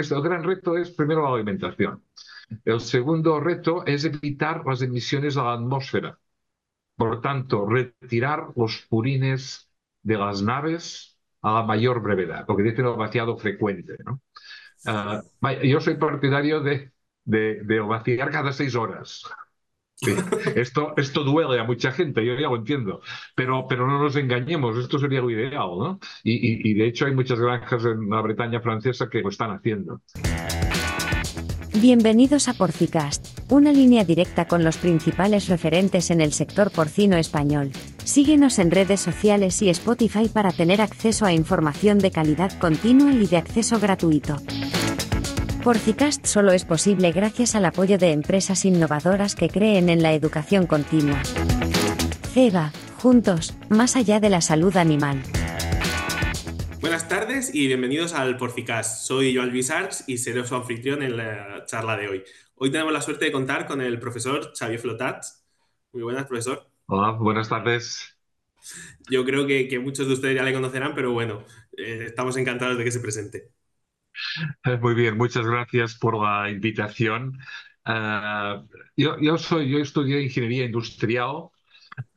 el gran reto es primero la alimentación. El segundo reto es evitar las emisiones a la atmósfera. Por tanto, retirar los purines de las naves a la mayor brevedad, porque tiene un vaciado frecuente. ¿no? Ah, yo soy partidario de, de, de vaciar cada seis horas. Esto, esto duele a mucha gente, yo ya lo entiendo, pero, pero no nos engañemos, esto sería lo ideal, ¿no? Y, y de hecho hay muchas granjas en la Bretaña francesa que lo están haciendo. Bienvenidos a Porcicast, una línea directa con los principales referentes en el sector porcino español. Síguenos en redes sociales y Spotify para tener acceso a información de calidad continua y de acceso gratuito. Porcicast solo es posible gracias al apoyo de empresas innovadoras que creen en la educación continua. CEBA, juntos, más allá de la salud animal. Buenas tardes y bienvenidos al Porcicast. Soy Joan Luis y seré su anfitrión en la charla de hoy. Hoy tenemos la suerte de contar con el profesor Xavier Flotats. Muy buenas, profesor. Hola, buenas tardes. Yo creo que, muchos de ustedes ya le conocerán, pero bueno, eh, estamos encantados de que se presente. Muy bien, muchas gracias por la invitación. Eh, yo, soy, yo estudié ingeniería industrial,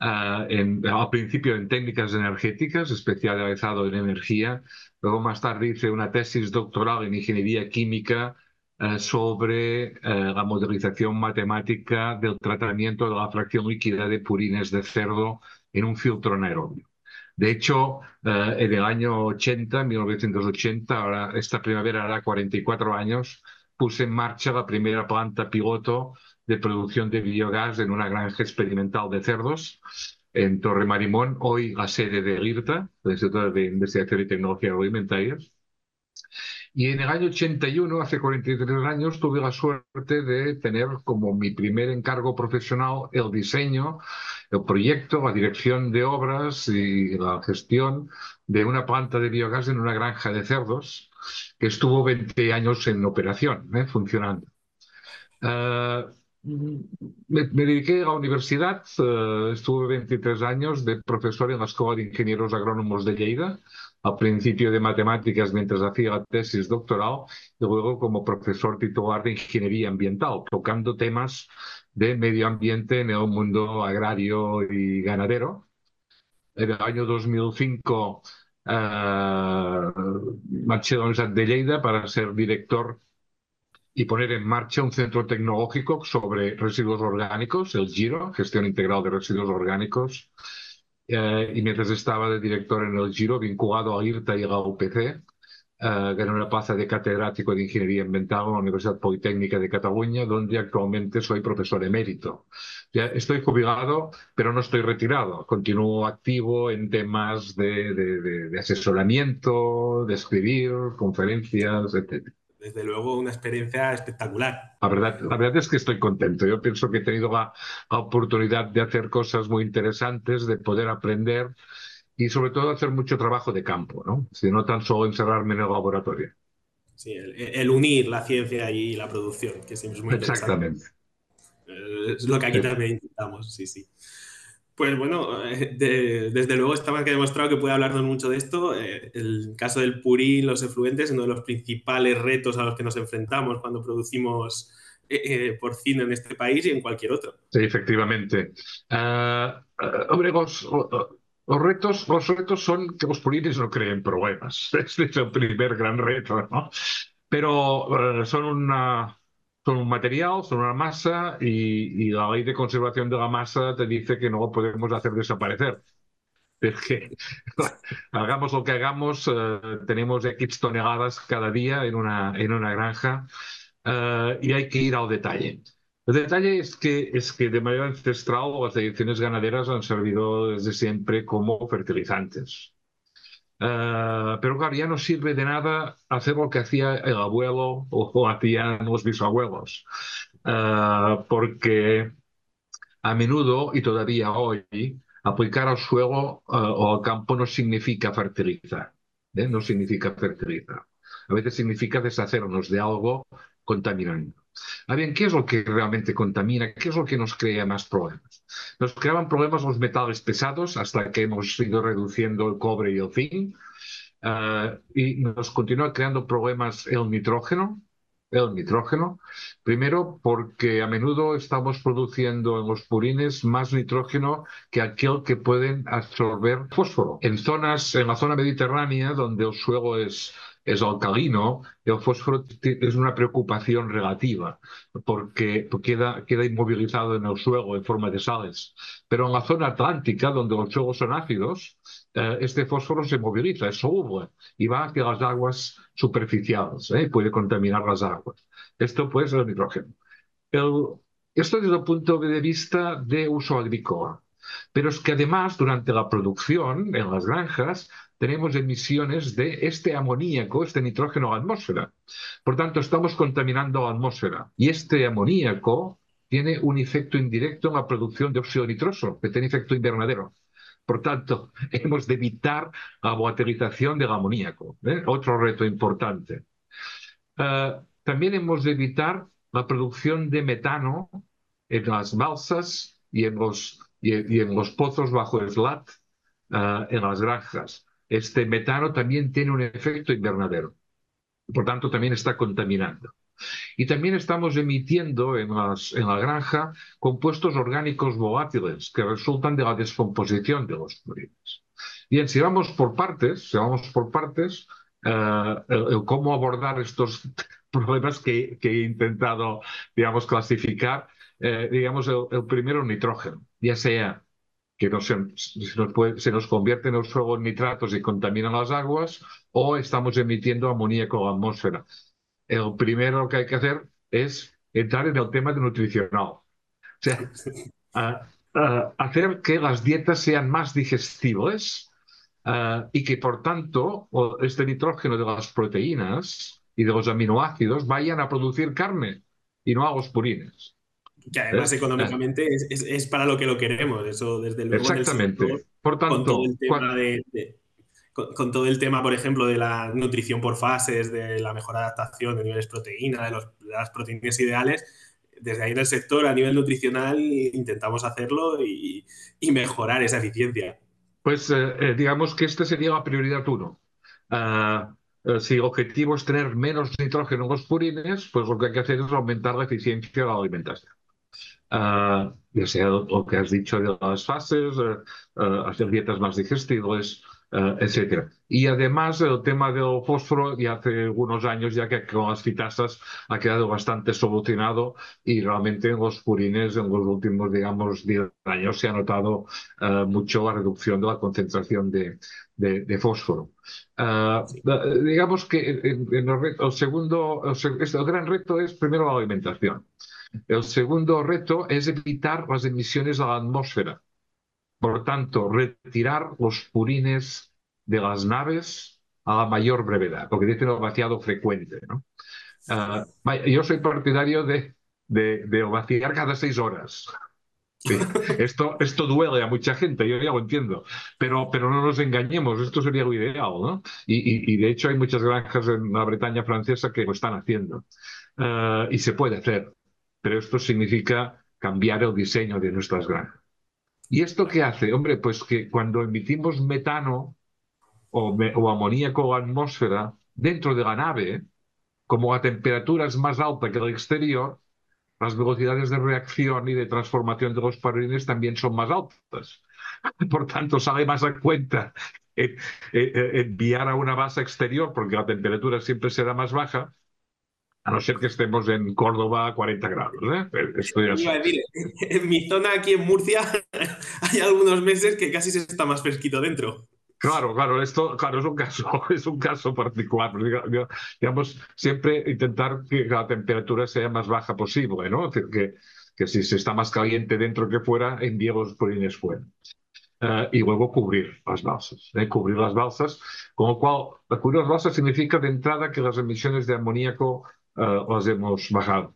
eh, al principio en técnicas energéticas, especializado en energía. Luego más tarde hice una tesis doctoral en ingeniería química eh, sobre la modelización matemática del tratamiento de la fracción líquida de purines de cerdo en un filtro anaerobio. De hecho, eh, en el año 80, 1980, ahora esta primavera hará 44 años, puse en marcha la primera planta piloto de producción de biogás en una granja experimental de cerdos en Torre Marimón, hoy la sede de IRTA, el Instituto de Investigación y Tecnología Alimentarias. Y en el año 81, hace 43 años, tuve la suerte de tener como mi primer encargo profesional el diseño, el proyecto, la dirección de obras y la gestión de una planta de biogás en una granja de cerdos que estuvo 20 años en operación, ¿eh? funcionando. Eh, me, dediqué a la universidad, eh, estuve 23 años de profesor en la Escuela de Ingenieros Agrónomos de Lleida, al principio de matemáticas mientras hacía la tesis doctoral y luego como profesor titular de ingeniería ambiental, tocando temas de medio ambiente en el mundo agrario y ganadero. En el año 2005 uh, marché a la de Lleida para ser director y poner en marcha un centro tecnológico sobre residuos orgánicos, el GIRO, Gestión Integral de Residuos Orgánicos, eh, y mientras estaba de director en el Giro, vinculado a IRTA y a la UPC, gané una plaza de catedrático de Ingeniería Ambiental en la Universidad Politécnica de Cataluña, donde actualmente soy profesor emérito. Ya estoy jubilado, pero no estoy retirado. Continúo activo en temas de, de, de asesoramiento, de escribir, conferencias, etc desde luego una experiencia espectacular. La verdad, la verdad es que estoy contento. Yo pienso que he tenido la, oportunidad de hacer cosas muy interesantes, de poder aprender y sobre todo hacer mucho trabajo de campo, ¿no? Si no tan solo encerrarme en el laboratorio. Sí, el, unir la ciencia y la producción, que siempre es muy Exactamente. Eh, es lo que aquí también intentamos, sí, sí. Pues bueno, eh, desde luego está más que demostrado que puede hablarnos mucho de esto. Eh, el caso del purín, los efluentes, uno de los principales retos a los que nos enfrentamos cuando producimos eh, porcino en este país y en cualquier otro. Sí, efectivamente. hombre, los, retos, los retos son que los purines no creen problemas. Este es el primer gran reto, ¿no? Pero son una son un material, son una masa y, la ley de conservación de la masa te dice que no lo podemos hacer desaparecer. Es que hagamos lo que hagamos, eh, tenemos X toneladas cada día en una, en una granja eh, y hay que ir al detalle. El detalle es que, es que de manera ancestral las ediciones ganaderas han servido desde siempre como fertilizantes. Eh, pero claro, ya no sirve de nada hacer lo que hacía el abuelo o, hacían los bisabuelos, uh, porque a menudo y todavía hoy aplicar al suelo uh, o al campo no significa fertilizar, ¿eh? no significa fertilizar. A veces significa deshacernos de algo contaminando. A bien, ¿qué es lo que realmente contamina? ¿Qué es lo que nos crea más problemas? Nos creaban problemas los metales pesados hasta que hemos ido reduciendo el cobre y el zinc. eh, y nos continúa creando problemas el nitrógeno, el nitrógeno. Primero, porque a menudo estamos produciendo en los purines más nitrógeno que aquel que pueden absorber fósforo. En zonas, en la zona mediterránea, donde el suelo es es alcalino, el fósforo es una preocupación relativa porque queda, queda inmovilizado en el suelo en forma de sales. Pero en la zona atlántica, donde los suelos son ácidos, eh, este fósforo se moviliza, es soluble y va hacia las aguas superficiales ¿eh? puede contaminar las aguas. Esto puede ser el nitrógeno. esto desde el punto de vista de uso agrícola. Pero es que además, durante la producción en las granjas, tenemos emisiones de este amoníaco, este nitrógeno a la atmósfera. Por tanto, estamos contaminando la atmósfera. Y este amoníaco tiene un efecto indirecto en la producción de óxido nitroso, que tiene efecto invernadero. Por tanto, hemos de evitar la volatilización del amoníaco. ¿eh? Otro reto importante. Eh, también hemos de evitar la producción de metano en las balsas y en los, pozos bajo el SLAT eh, en las granjas este metano también tiene un efecto invernadero. Por tanto, también está contaminando. Y también estamos emitiendo en, la granja compuestos orgánicos volátiles que resultan de la descomposición de los purines. Bien, si vamos por partes, si vamos por partes, eh, cómo abordar estos problemas que, he intentado, digamos, clasificar, eh, digamos, el, el primero nitrógeno, ya sea que no se, se, nos convierte en los fuegos nitratos y contaminan las aguas, o estamos emitiendo amoníaco a la atmósfera. El primero que hay que hacer es entrar en el tema de nutricional. O sea, hacer que las dietas sean más digestibles y que, por tanto, este nitrógeno de las proteínas y de los aminoácidos vayan a producir carne y no a los purines. Que además económicamente es, para lo que lo queremos, eso desde luego. Exactamente. por tanto, con todo, el tema de, con, todo el tema, por ejemplo, de la nutrición por fases, de la mejor adaptación de niveles de proteína, de, las proteínas ideales, desde ahí en el sector, a nivel nutricional, intentamos hacerlo y, mejorar esa eficiencia. Pues eh, eh, digamos que esta sería la prioridad uno. Ah, eh, si el objetivo es tener menos nitrógeno en los purines, pues lo que hay que hacer es aumentar la eficiencia de la alimentación. Uh, ya sea lo que has dicho de las fases, uh, uh, hacer dietas más digestibles, etc. Y además el tema del fósforo, ya hace algunos años ya que con las fitasas ha quedado bastante solucionado y realmente en los purines en los últimos, digamos, 10 años se ha notado mucho la reducción de la concentración de, de, de fósforo. digamos que en, en el, segundo, el, el gran reto es primero la alimentación. El segundo reto es evitar las emisiones a la atmósfera. Por tanto, retirar los purines de las naves a la mayor brevedad, porque tiene un vaciado frecuente. Ah, yo soy partidario de, de, vaciar cada seis horas. Esto, esto duele a mucha gente, yo ya lo entiendo, pero, pero no nos engañemos, esto sería lo ideal, ¿no? Y, y, de hecho hay muchas granjas en la Bretaña francesa que lo están haciendo. Ah, y se puede hacer pero esto significa cambiar el diseño de nuestras granjas. ¿Y esto qué hace? Hombre, pues que cuando emitimos metano o, amoníaco a la atmósfera dentro de la nave, como la temperatura es más alta que el exterior, las velocidades de reacción y de transformación de los parrines también son más altas. Por tanto, sale más a cuenta enviar a una base exterior, porque la temperatura siempre será más baja, a no ser que estemos en Córdoba a 40 grados. ¿eh? en mi zona aquí en Murcia hay algunos meses que casi se está más fresquito dentro. Claro, claro, esto claro, es un caso, es un caso particular. Digamos, siempre intentar que la temperatura sea más baja posible, ¿no? Que, que si se está más caliente dentro que fuera, envíe los purines fuera. Uh, y luego cubrir las balsas, ¿eh? cubrir las balsas, con lo cual cubrir las balsas significa de entrada que las emisiones de amoníaco uh, las hemos bajado.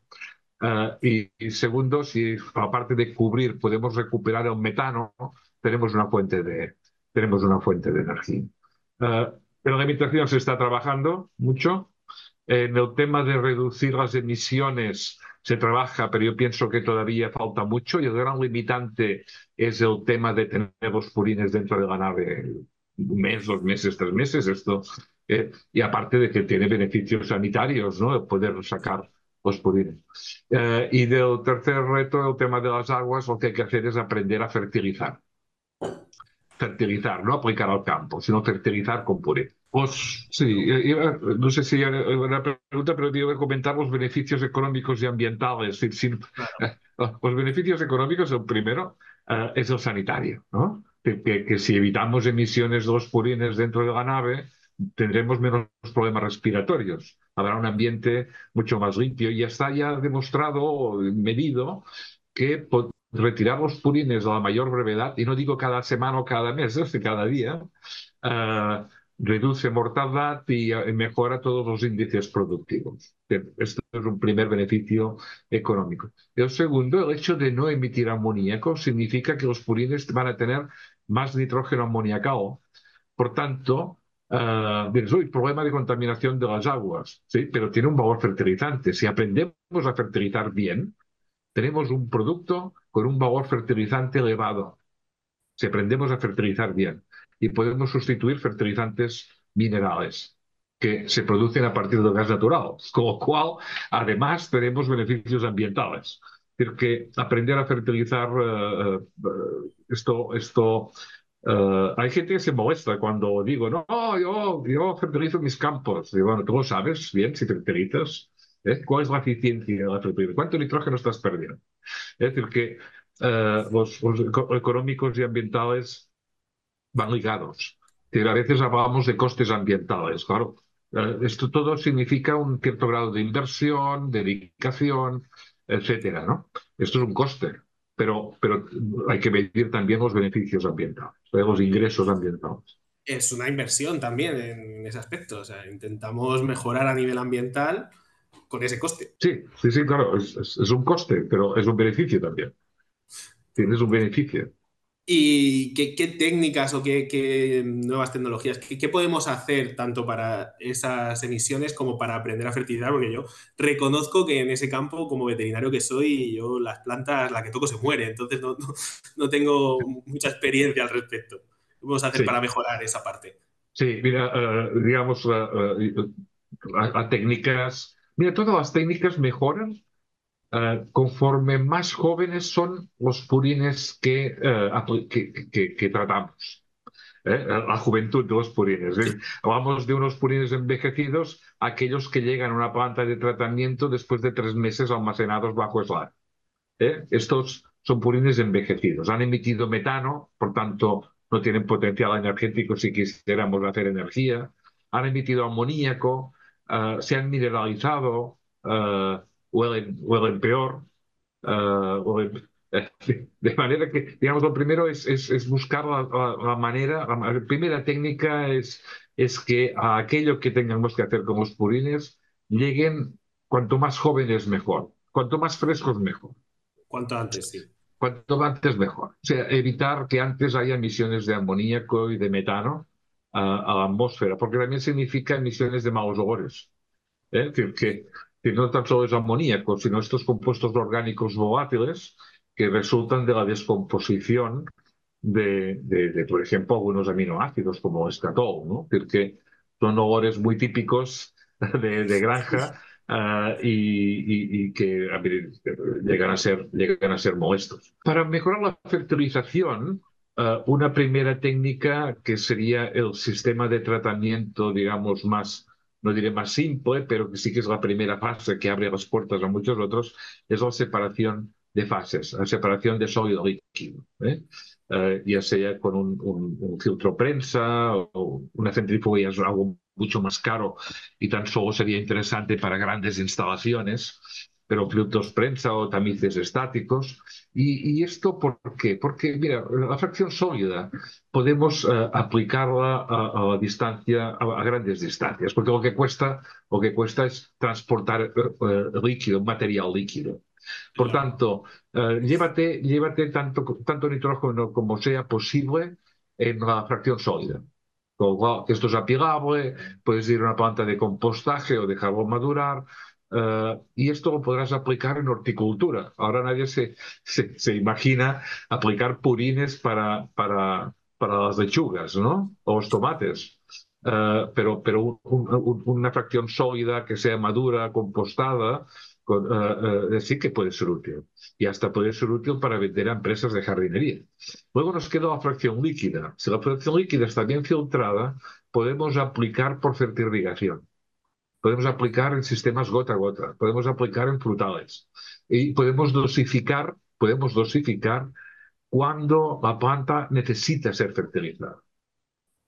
Uh, y, y, segundo, si aparte de cubrir podemos recuperar el metano, tenemos una fuente de, tenemos una fuente de energía. Uh, en la limitación se está trabajando mucho. En el tema de reducir las emisiones se trabaja, pero yo pienso que todavía falta mucho y el gran limitante es el tema de tener los purines dentro de la nave un mes, dos meses, tres meses, esto. Eh, y aparte de que tiene beneficios sanitarios, ¿no? Poder sacar los purines. Eh, y del tercer reto, el tema de las aguas, lo que hay que hacer es aprender a fertilizar. Fertilizar, no aplicar al campo, sino fertilizar con purines. Pues sí, iba- no sé si era una pregunta, pero iba a comentar los beneficios económicos y ambientales. Si- si- eh, los beneficios económicos, el primero eh, es el sanitario, ¿no? Que, que- que si evitamos emisiones de los purines dentro de la nave, tendremos menos problemas respiratorios. Habrá un ambiente mucho más limpio y está ya demostrado, medido, que retirar los purines a la mayor brevedad, y no digo cada semana o cada mes, es que cada día, eh, reduce mortalidad y eh, mejora todos los índices productivos. Esto es un primer beneficio económico. El segundo, el hecho de no emitir amoníaco significa que los purines van a tener más nitrógeno amoniacal. Por tanto, eh, dices, "Uy, problema de contaminación de las aguas, sí, pero tiene un valor fertilizante. Si aprendemos a fertilizar bien, tenemos un producto con un valor fertilizante elevado. Si aprendemos a fertilizar bien y podemos sustituir fertilizantes minerales que se producen a partir del gas natural, con lo cual, además, tenemos beneficios ambientales. Es decir, que aprender a fertilizar eh, eh, esto, esto eh, hay gente que se molesta cuando digo, no, yo, yo fertilizo mis campos. Y bueno, tú lo sabes bien si fertilizas. ¿eh? ¿Cuál es la eficiencia de la fertilización? ¿Cuánto nitrógeno estás perdiendo? Es decir, que eh, los, los eco- económicos y ambientales van ligados. Decir, a veces hablamos de costes ambientales, claro. Eh, esto todo significa un cierto grado de inversión, dedicación, etcétera, ¿no? Esto es un coste, pero, pero hay que medir también los beneficios ambientales, los ingresos ambientales. Es una inversión también en ese aspecto. O sea, intentamos mejorar a nivel ambiental con ese coste. Sí, sí, sí, claro, es, es- es un coste, pero es un beneficio también. Tienes un beneficio. ¿Y qué, qué técnicas o qué, qué nuevas tecnologías, qué, qué podemos hacer tanto para esas emisiones como para aprender a fertilizar? Porque yo reconozco que en ese campo, como veterinario que soy, yo las plantas, la que toco se muere, entonces no, no- no tengo mucha experiencia al respecto. ¿Qué podemos hacer Sí. para mejorar esa parte? Sí, mira, eh, digamos, a técnicas, mira, todas las técnicas mejoran eh, conforme más jóvenes son los purines que, eh, que, tratamos. ¿eh? La juventud de los purines. Hablamos de unos purines envejecidos, aquellos que llegan a una planta de tratamiento después de tres meses almacenados bajo SLAR. ¿eh? Estos son purines envejecidos. Han emitido metano, por tanto, no tienen potencial energético si quisiéramos hacer energía. Han emitido amoníaco, eh, se han mineralizado, eh, huelen, huelen peor. eh, huelen- de manera que, digamos, lo primero es, es- es buscar la, la- la manera, la, la primera técnica es, es que a aquello que tengamos que hacer con los purines lleguen cuanto más jóvenes mejor, cuanto más frescos mejor. Cuanto antes, sí. Cuanto antes mejor. O sea, evitar que antes haya emisiones de amoníaco y de metano a, a la atmósfera, porque también significa emisiones de malos olores. ¿eh? Es decir, que, que no tan solo es amoníaco, sino estos compuestos orgánicos volátiles que resultan de la descomposición de, de- de, por ejemplo, algunos aminoácidos como escatol, ¿no? Es decir, que son olores muy típicos de, de granja ah, y, y- y que a ver, llegan a ser, llegan a ser molestos. Para mejorar la fertilización, ah, una primera técnica que sería el sistema de tratamiento, digamos, más, no diré más simple, pero que sí que es la primera fase que abre las puertas a muchos otros, es la separación de fases, la separación de sólido líquido. ¿eh? Eh, ya sea con un, un- un filtro prensa o una centrífuga, es algo mucho más caro y tan solo sería interesante para grandes instalaciones, pero filtros prensa o tamices estáticos. ¿Y, y esto por qué? Porque, mira, la fracción sólida podemos eh, aplicarla a, a la distancia, a, a grandes distancias, porque lo que cuesta, lo que cuesta es transportar eh, líquido, material líquido. Por tanto, eh, llévate, llévate tanto, tanto nitrógeno como sea posible en la fracción sólida. Con lo cual, esto es apilable, puedes ir a una planta de compostaje o dejarlo madurar. Eh, y esto lo podrás aplicar en horticultura. Ahora nadie se, se, imagina aplicar purines para, para, para las lechugas, ¿no? O los tomates. Eh, pero pero una fracción sólida que sea madura, compostada, eh, sí que puede ser útil. Y hasta puede ser útil para vender a empresas de jardinería. Luego nos queda la fracción líquida. Si la fracción líquida está bien filtrada, podemos aplicar por fertirrigación. Podemos aplicar en sistemas gota a gota, podemos aplicar en frutales y podemos dosificar, podemos dosificar cuando la planta necesita ser fertilizada.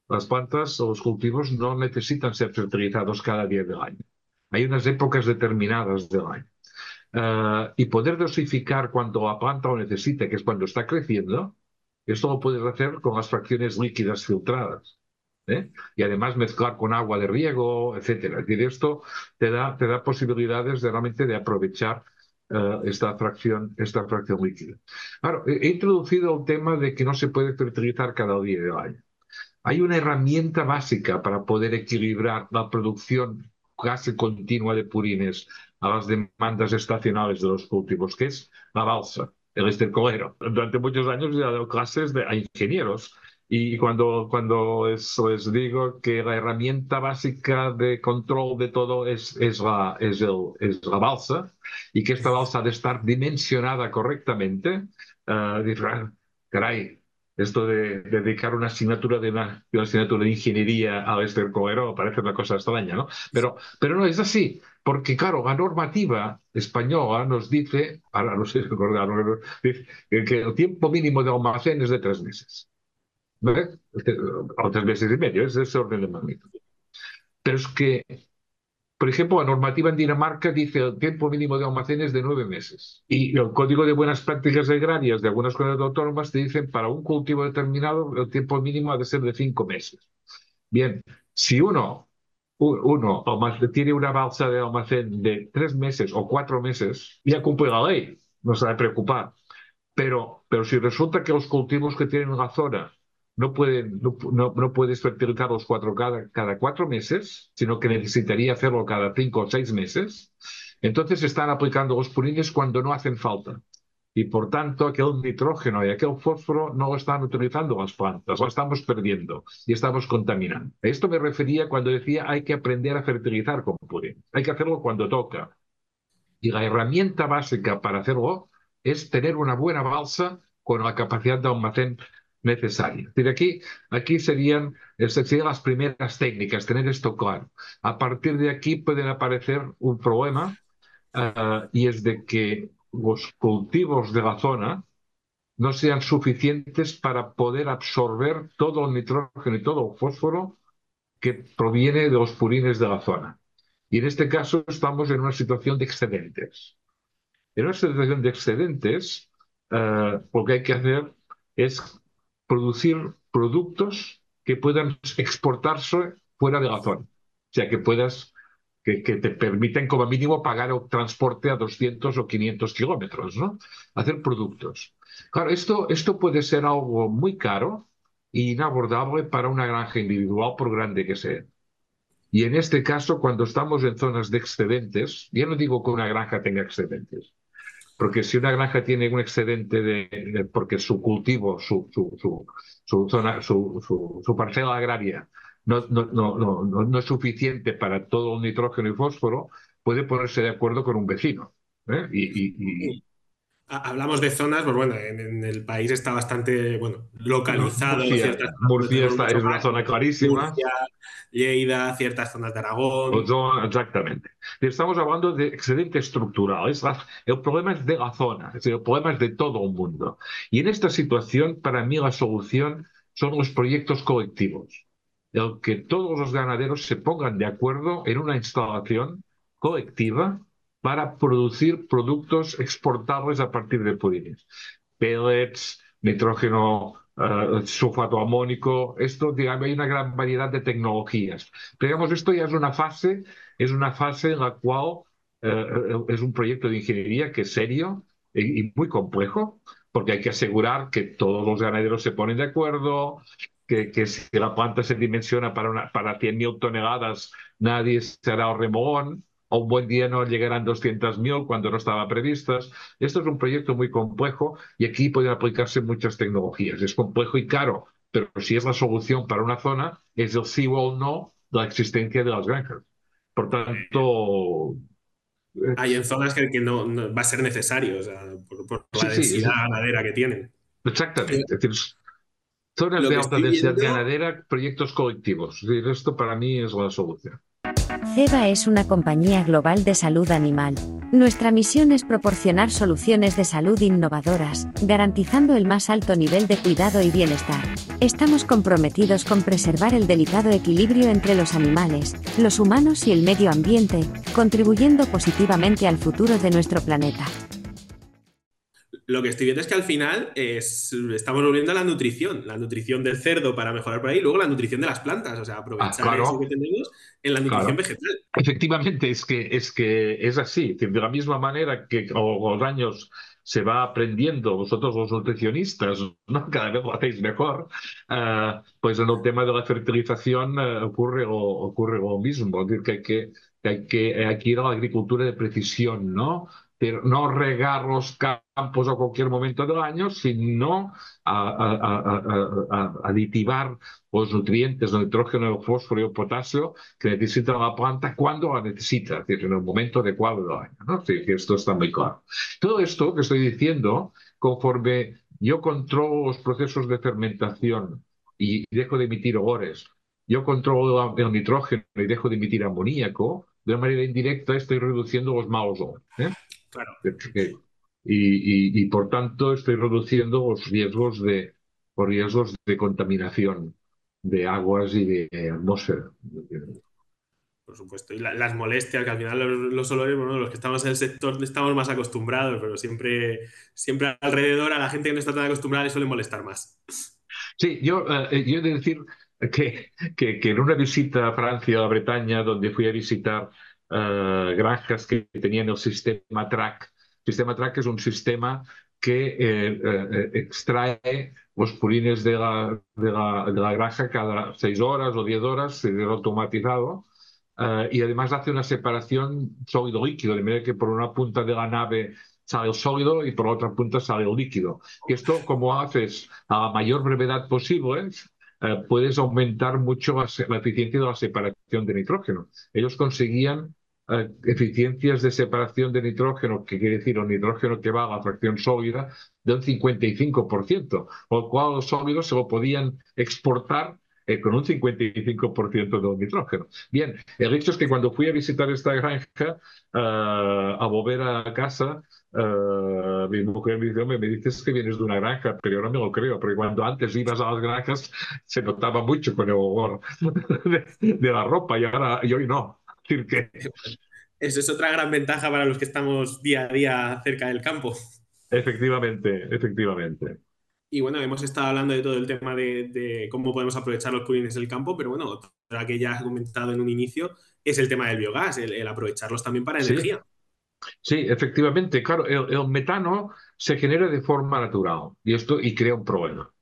Las plantas o los cultivos no necesitan ser fertilizados cada día del año. Hay unas épocas determinadas del año. Eh, y poder dosificar cuando la planta lo necesite, que es cuando está creciendo, esto lo puedes hacer con las fracciones líquidas filtradas. ¿Eh? y además mezclar con agua de riego, etcétera. Es decir, esto te da, te da posibilidades de realmente de aprovechar eh, esta, fracción, esta fracción líquida. Claro, he introducido el tema de que no se puede fertilizar cada día del año. Hay una herramienta básica para poder equilibrar la producción casi continua de purines a las demandas estacionales de los cultivos, que es la balsa, el estercolero. Durante muchos años he dado clases de, a ingenieros y cuando, cuando les digo que la herramienta básica de control de todo es, es, la, es, el, es la balsa y que esta balsa ha de estar dimensionada correctamente, uh, caray, esto de, dedicar una asignatura de una, una, asignatura de ingeniería al estercolero parece una cosa extraña, ¿no? Pero, pero no es así, porque claro, la normativa española nos dice, ahora no sé recordar, dice que el tiempo mínimo de almacén es de tres meses. O tres meses y medio, es ese orden de magnitud. Pero es que, por ejemplo, la normativa en Dinamarca dice el tiempo mínimo de almacenes de nueve meses. Y el Código de Buenas Prácticas Agrarias de algunas comunidades autónomas te dicen para un cultivo determinado el tiempo mínimo ha de ser de cinco meses. Bien, si uno, uno tiene una balsa de almacén de tres meses o cuatro meses, ya cumple la ley, no se va a preocupar. Pero, pero si resulta que los cultivos que tienen la zona no, pueden, no, no, puedes fertilizarlos cuatro, cada, cada cuatro meses, sino que necesitaría hacerlo cada cinco o seis meses. Entonces están aplicando los purines cuando no hacen falta. Y por tanto, aquel nitrógeno y aquel fósforo no lo están utilizando las plantas, lo estamos perdiendo y estamos contaminando. A esto me refería cuando decía hay que aprender a fertilizar con purín. Hay que hacerlo cuando toca. Y la herramienta básica para hacerlo es tener una buena balsa con la capacidad de almacén necesaria. Es aquí, aquí serían, serían las primeras técnicas, tener esto claro. A partir de aquí pueden aparecer un problema uh, y es de que los cultivos de la zona no sean suficientes para poder absorber todo el nitrógeno y todo el fósforo que proviene de los purines de la zona. Y en este caso estamos en una situación de excedentes. En una situación de excedentes, uh, lo que hay que hacer es producir productos que puedan exportarse fuera de la zona. O sea, que puedas, que, te permiten como mínimo pagar el transporte a 200 o 500 kilómetros, ¿no? Hacer productos. Claro, esto, esto puede ser algo muy caro e inabordable para una granja individual, por grande que sea. Y en este caso, cuando estamos en zonas de excedentes, ya no digo que una granja tenga excedentes, porque si una granja tiene un excedente de, porque su cultivo, su, su, su, zona, su, parcela agraria no, no, no, no, es suficiente para todo el nitrógeno y fósforo, puede ponerse de acuerdo con un vecino. ¿eh? y, Hablamos de zonas, pues bueno, en, el país está bastante bueno, localizado. Murcia, es una zona clarísima. Murcia, Lleida, ciertas zonas de Aragón. Exactamente. Estamos hablando de excedente estructural. el problema es de la zona, es decir, el problema es de todo el mundo. Y en esta situación, para mí, la solución son los proyectos colectivos. El que todos los ganaderos se pongan de acuerdo en una instalación colectiva para producir productos exportables a partir de purines. Pellets, nitrógeno, uh, sulfato amónico, esto, digamos, hay una gran variedad de tecnologías. Pero digamos, esto ya es una fase, es una fase en la cual uh, es un proyecto de ingeniería que es serio y, y, muy complejo, porque hay que asegurar que todos los ganaderos se ponen de acuerdo, que, que si la planta se dimensiona para, para 100.000 toneladas, nadie se hará remolón, o un buen día no llegarán 200.000 cuando no estaba previstas. Esto es un proyecto muy complejo y aquí pueden aplicarse muchas tecnologías. Es complejo y caro, pero si es la solución para una zona, es el sí o el no de la existencia de las granjas. Por tanto... Hay en zonas que, no, va a ser necesario, o sea, por, la densidad ganadera que tienen. Exactamente. Decir, zonas de alta densidad ganadera, proyectos colectivos. esto para mí es la solución. CEBA es una compañía global de salud animal. Nuestra misión es proporcionar soluciones de salud innovadoras, garantizando el más alto nivel de cuidado y bienestar. Estamos comprometidos con preservar el delicado equilibrio entre los animales, los humanos y el medio ambiente, contribuyendo positivamente al futuro de nuestro planeta lo que estoy viendo es que al final es, estamos volviendo a la nutrición, la nutrición del cerdo para mejorar por ahí, y luego la nutrición de las plantas, o sea, aprovechar ah, eso que tenemos en la nutrición vegetal. Efectivamente, es que es, que es así, de la misma manera que con los años se va aprendiendo, vosotros los nutricionistas, ¿no? cada vez lo hacéis mejor, eh, pues en el tema de la fertilización eh, ocurre, lo, ocurre lo mismo, es decir, que hay que, que hay que, hay que ir a la agricultura de precisión, ¿no? No regar los campos a cualquier momento del año, sino a, aditivar los nutrientes, el nitrógeno, el fósforo y el potasio que necesita la planta cuando la necesita, es decir, en el momento adecuado del año. ¿no? Esto está muy claro. Todo esto que estoy diciendo, conforme yo controlo los procesos de fermentación y dejo de emitir olores, yo controlo el nitrógeno y dejo de emitir amoníaco, de una manera indirecta estoy reduciendo los malos olores. ¿eh? Y, por tanto estoy reduciendo los riesgos de, riesgos de contaminación de aguas y de atmósfera. Por supuesto, y las molestias, que al final los, olores, bueno, los que estamos en el sector estamos más acostumbrados, pero siempre, siempre alrededor a la gente que no está tan acostumbrada le suele molestar más. Sí, yo, eh, yo he de decir que, que, que, en una visita a Francia o a Bretaña, donde fui a visitar eh, granjas que tenían el sistema TRAC. El sistema TRAC es un sistema que eh, eh, extrae los purines de la, de, la, granja cada seis horas o diez horas, es automatizado, y además hace una separación sólido-líquido, de manera que por una punta de la nave sale el sólido y por otra punta sale el líquido. Y esto, como haces a la mayor brevedad posible, puedes aumentar mucho la, eficiencia de la separación de nitrógeno. Ellos conseguían eh, eficiencias de separación de nitrógeno, que quiere decir el nitrógeno que va a la fracción sólida, de un 55%, con lo cual los sólidos se lo podían exportar eh, con un 55% de nitrógeno. Bien, el hecho es que cuando fui a visitar esta granja, eh, a volver a casa, mi mujer me dice, me dices que vienes de una granja, pero yo no me lo creo, porque cuando antes ibas a las granjas se notaba mucho con el olor de, la ropa y ahora y hoy no. Eso es otra gran ventaja para los que estamos día a día cerca del campo. Efectivamente, efectivamente. Y bueno, hemos estado hablando de todo el tema de, cómo podemos aprovechar los purines del campo, pero bueno, otra que ya has comentado en un inicio es el tema del biogás, el, aprovecharlos también para energía. Sí, efectivamente, claro, el, metano se genera de forma natural y esto y crea un problema.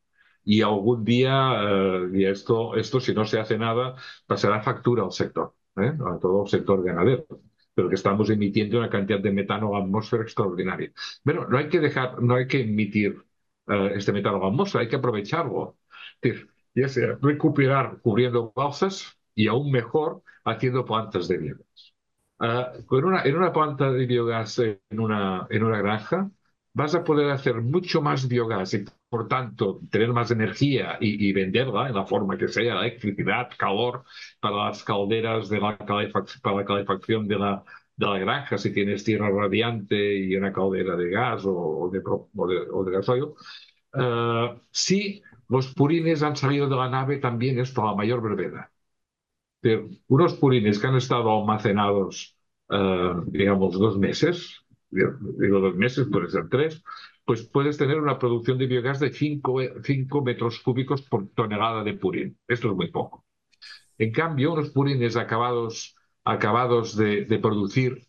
Y algún día, eh, y esto, esto si no se hace nada, pasará factura al sector. ¿eh? a todo el sector ganadero, pero que estamos emitiendo una cantidad de metano a la atmósfera extraordinaria. Bueno, no hay que dejar, no hay que emitir eh, este la atmósfera, hay que aprovecharlo. Es decir, ya sea recuperar cubriendo balsas y aún mejor haciendo plantas de biogás. Uh, en, una, en una planta de biogás en una, en una granja, vas a poder hacer mucho más biogás y por tanto tener más energía y, venderla en la forma que sea, electricidad, calor para las calderas de la para la calefacción de la, de la granja, si tienes tierra radiante y una caldera de gas o, de, o de, gasoil. Eh, si los purines han salido de la nave, también es por la mayor brevedad. Unos purines que han estado almacenados, eh, digamos, dos meses, digo dos meses, puede ser tres, pues puedes tener una producción de biogás de 5 metros cúbicos por tonelada de purín. Esto es muy poco. En cambio, unos purines acabados, acabados de, producir,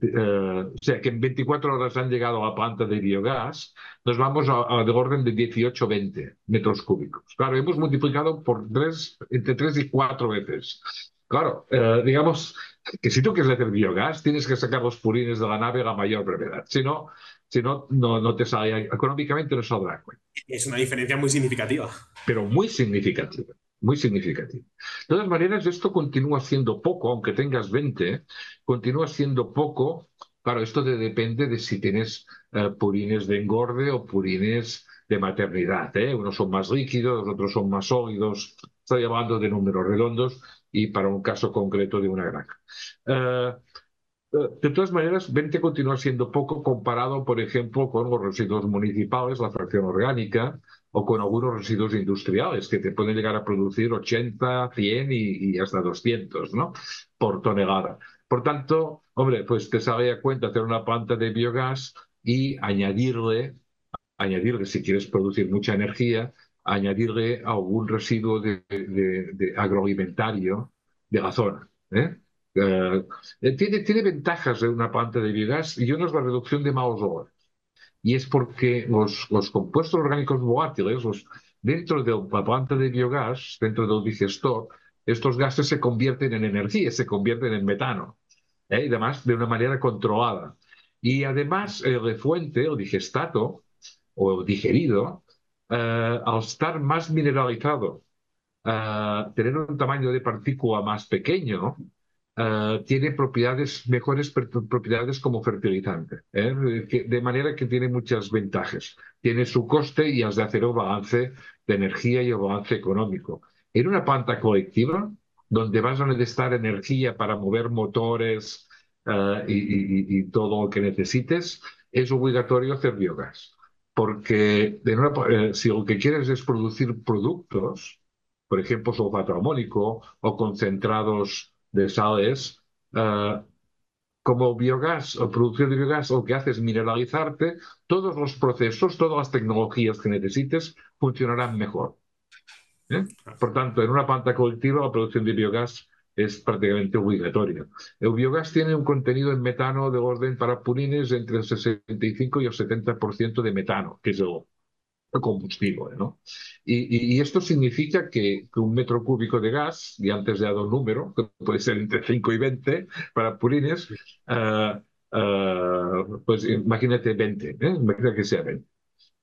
eh, o sea, que en 24 horas han llegado a la planta de biogás, nos vamos a, de orden de 18-20 metros cúbicos. Claro, hemos multiplicado por tres, entre 3 y 4 veces. Claro, eh, digamos, que si tú quieres hacer biogás, tienes que sacar los purines de la nave a la mayor brevedad. Si no, si no, no, no te sale, económicamente no saldrá cuenta. Es una diferencia muy significativa. Pero muy significativa, muy significativa. De todas maneras, esto continúa siendo poco, aunque tengas 20, continúa siendo poco. Claro, esto te depende de si tienes eh, purines de engorde o purines de maternidad. ¿eh? Unos son más líquidos, otros son más sólidos. Estoy hablando de números redondos y para un caso concreto de una granja. Eh, eh, de todas maneras, 20 continúa siendo poco comparado, por ejemplo, con los residuos municipales, la fracción orgánica, o con algunos residuos industriales que te pueden llegar a producir 80, 100 y, hasta 200 ¿no? por tonelada. Por tanto, hombre, pues te sale a cuenta hacer una planta de biogás y añadirle, añadirle si quieres producir mucha energía, añadirle algún residuo de, agroalimentario de la zona. ¿eh? Eh, tiene, tiene ventajas de una planta de biogás y una es la reducción de malos olores. Y es porque los, compuestos orgánicos volátiles, los, dentro de la planta de biogás, dentro del digestor, estos gases se convierten en energía, se convierten en metano, ¿eh? y además de una manera controlada. Y además el refuente, el digestato o digerido, eh, al estar más mineralizado, tener un tamaño de partícula más pequeño, eh, tiene propiedades, mejores propiedades como fertilizante, ¿eh? de manera que tiene muchas ventajas. Tiene su coste y has de hacer un balance de energía y un balance económico. En una planta colectiva, donde vas a necesitar energía para mover motores eh, y, todo lo que necesites, es obligatorio hacer biogás. Porque si lo que quieres es producir productos, por ejemplo, sulfato amónico o concentrados de sales, uh, como biogás o producción de biogás, lo que hace es mineralizarte, todos los procesos, todas las tecnologías que necesites funcionarán mejor. ¿Eh? Por tanto, en una planta colectiva la producción de biogás es prácticamente obligatoria. El biogás tiene un contenido en metano de orden para purines entre el 65 y el 70% de metano, que es el, combustible. ¿no? Y, esto significa que, un metro cúbico de gas, y antes he dado un número, que puede ser entre 5 y 20 para purines, uh, uh, pues imagínate 20, ¿eh? imagínate que sea 20.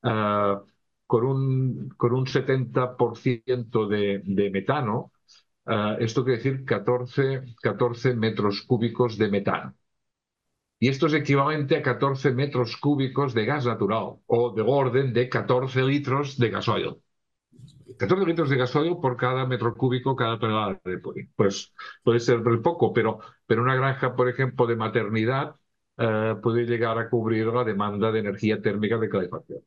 Uh, con, un, con un 70% de, de metano, esto quiere decir 14, 14 metros cúbicos de metano. Y esto es equivalente a 14 metros cúbicos de gas natural o de orden de 14 litros de gasoil. 14 litros de gasoil por cada metro cúbico, cada tonelada de purín. Pues puede ser muy poco, pero, pero una granja, por ejemplo, de maternidad eh, puede llegar a cubrir la demanda de energía térmica de calefacción.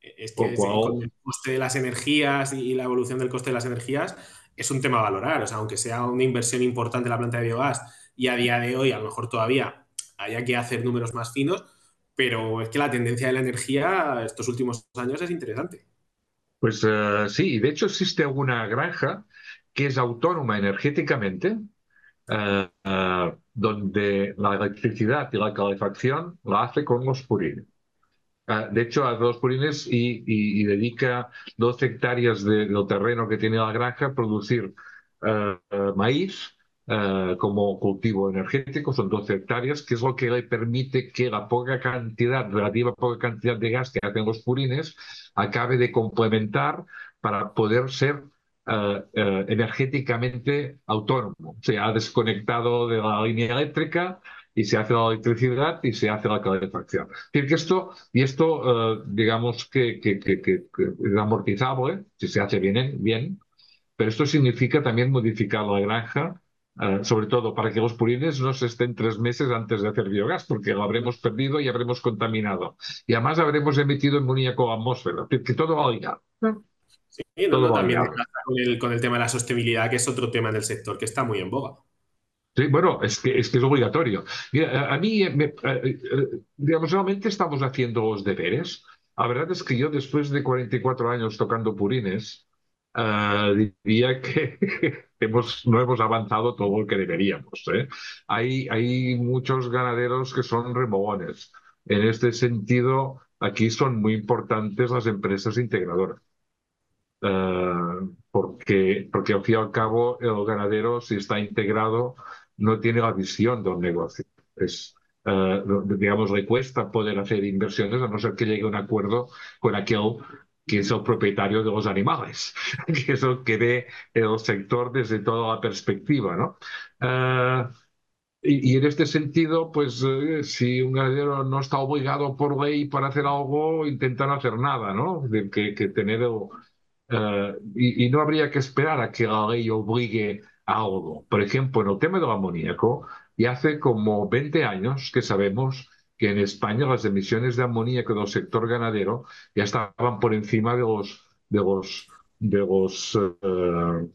Es que el coste de las energías y la evolución del coste de las energías es un tema a valorar. O sea, aunque sea una inversión importante la planta de biogás, y a día de hoy a lo mejor todavía haya que hacer números más finos, pero es que la tendencia de la energía estos últimos años es interesante. Pues uh, sí, de hecho existe alguna granja que es autónoma energéticamente, uh, uh, donde la electricidad y la calefacción la hace con los purines. de hecho, hace los purines y, dedica 12 hectáreas de, del terreno que tiene la granja a producir maíz, eh, como cultivo energético, son 12 hectáreas, que es lo que le permite que la poca cantidad, relativa poca cantidad de gas que hacen los purines, acabe de complementar para poder ser eh, eh, energéticamente autónomo. Se ha desconectado de la línea eléctrica y se hace la electricidad y se hace la calefacción. Es que esto, y esto, digamos que, que, que, que, es amortizable, si se hace bien, bien, pero esto significa también modificar la granja sobre todo para que los purines no se estén tres meses antes de hacer biogás, porque lo habremos perdido y habremos contaminado. Y además habremos emitido amoníaco a la atmósfera, que todo va ligado. Sí, no, también con el, con el tema de la sostenibilidad, que es otro tema en el sector que está muy en boga. Sí, bueno, es que es, que es obligatorio. Mira, a mí, me, eh, digamos, realmente estamos haciendo los deberes. La verdad es que yo, después de 44 años tocando purines, uh, diría que hemos, no hemos avanzado todo lo que deberíamos. ¿eh? Hay, hay muchos ganaderos que son remogones. En este sentido, aquí son muy importantes las empresas integradoras. Uh, porque, porque al fin y al cabo el ganadero, si está integrado, no tiene la visión del negocio. Es, eh, digamos, le cuesta poder hacer inversiones a no ser que llegue a un acuerdo con aquel que es el propietario de los animales, que es el que ve el sector desde toda la perspectiva, ¿no? Eh, y, en este sentido, pues eh, si un ganadero no está obligado por ley para hacer algo, intentar hacer nada, ¿no? De que, que tener eh, y, no habría que esperar a que la ley obligue a algo. Por ejemplo, en el tema del amoníaco, y hace como 20 años que sabemos que en España las emisiones de amoníaco del sector ganadero ya estaban por encima de los, de los, de los eh,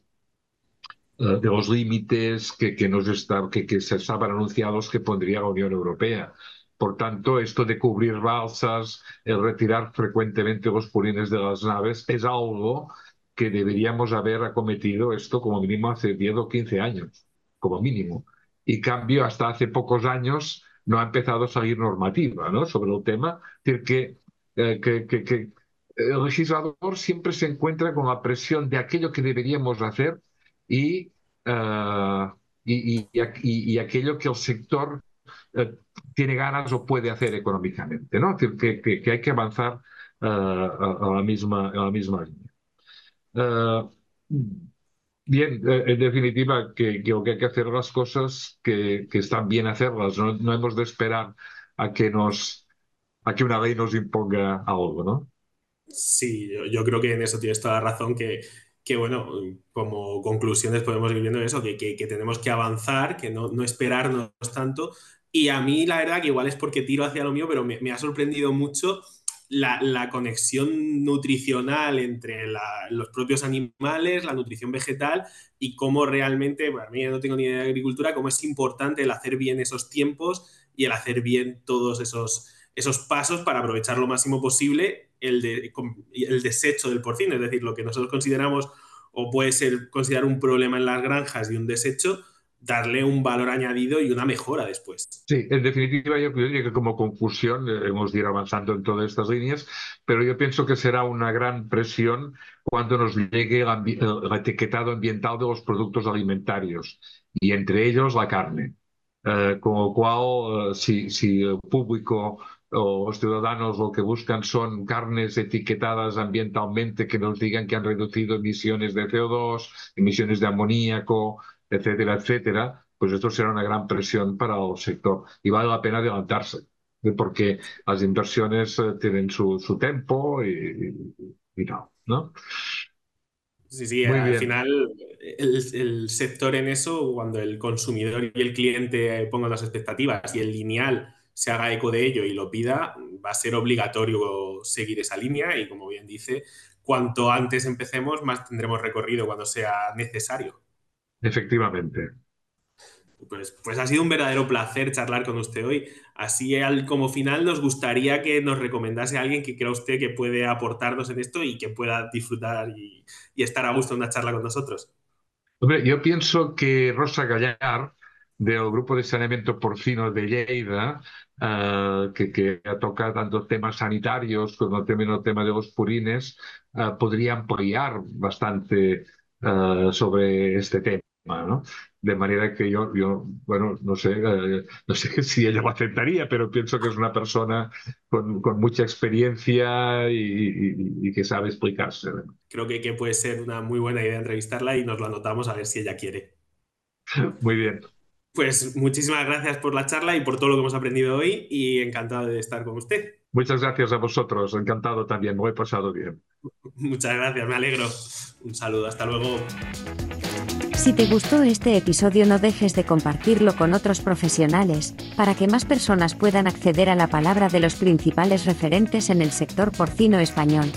eh, de los límites que, que, nos está, que, se estaban anunciados que pondría la Unión Europea. Por tanto, esto de cubrir balsas, el retirar frecuentemente los purines de las naves, es algo que deberíamos haber acometido esto como mínimo hace 10 o 15 años, como mínimo. Y cambio, hasta hace pocos años no ha empezado a salir normativa ¿no? sobre el tema. Decir, que, que, que el legislador siempre se encuentra con la presión de aquello que deberíamos hacer y, uh, y, aquello que el sector tiene ganas o puede hacer económicamente, ¿no? Es decir, que, hay que avanzar a, a, la misma, a la misma línea. Bien, en definitiva, que, que, hay que hacer las cosas que, que están bien hacerlas, no, no, hemos de esperar a que nos a que una ley nos imponga algo, ¿no? Sí, yo, yo creo que en eso tienes toda la razón, que que bueno, como conclusiones podemos ir viendo eso, que, que, tenemos que avanzar, que no, no, esperarnos tanto. Y a mí la verdad que igual es porque tiro hacia lo mío, pero me, me ha sorprendido mucho la, la conexión nutricional entre los propios animales, la nutrición vegetal y cómo realmente, para mí no tengo ni idea de agricultura, cómo es importante el hacer bien esos tiempos y el hacer bien todos esos, esos pasos para aprovechar lo máximo posible el, el desecho del porcino, es decir, lo que nosotros consideramos o puede ser considerar un problema en las granjas y un desecho, darle un valor añadido y una mejora después. Sí, en definitiva yo diría que como conclusión eh, hemos de ir avanzando en todas estas líneas, pero yo pienso que será una gran presión cuando nos llegue el etiquetado ambiental de los productos alimentarios y entre ellos la carne. Eh, con lo cual, eh, si, si el público o los ciudadanos lo que buscan son carnes etiquetadas ambientalmente que nos digan que han reducido emisiones de CO2, emisiones de amoníaco, etcétera, etcétera, pues esto será una gran presión para el sector y vale la pena adelantarse, porque las inversiones eh, tienen su, su tiempo y, y, y no, ¿no? Sí, sí, Muy al bien. final el, el, sector en eso, cuando el consumidor y el cliente pongan las expectativas y el lineal se haga eco de ello y lo pida, va a ser obligatorio seguir esa línea y como bien dice, cuanto antes empecemos, más tendremos recorrido cuando sea necesario. Efectivamente. Pues, pues ha sido un verdadero placer charlar con usted hoy. Así, al, como final, nos gustaría que nos recomendase a alguien que crea usted que puede aportarnos en esto y que pueda disfrutar y, y estar a gusto en una charla con nosotros. Hombre, yo pienso que Rosa Gallar, del Grupo de Saneamiento Porcino de Lleida, uh, que, que, toca tanto temas sanitarios como también el tema de los purines, uh, podría apoyar bastante uh, sobre este tema. ¿no? De manera que yo, yo bueno, no sé, no sé si ella lo aceptaría, pero pienso que es una persona con, con mucha experiencia y, y, y, que sabe explicarse. Creo que, que puede ser una muy buena idea entrevistarla y nos lo anotamos a ver si ella quiere. Muy bien. Pues muchísimas gracias por la charla y por todo lo que hemos aprendido hoy y encantado de estar con usted. Muchas gracias a vosotros, encantado también, me he pasado bien. Muchas gracias, me alegro. Un saludo, hasta luego. Si te gustó este episodio no dejes de compartirlo con otros profesionales, para que más personas puedan acceder a la palabra de los principales referentes en el sector porcino español.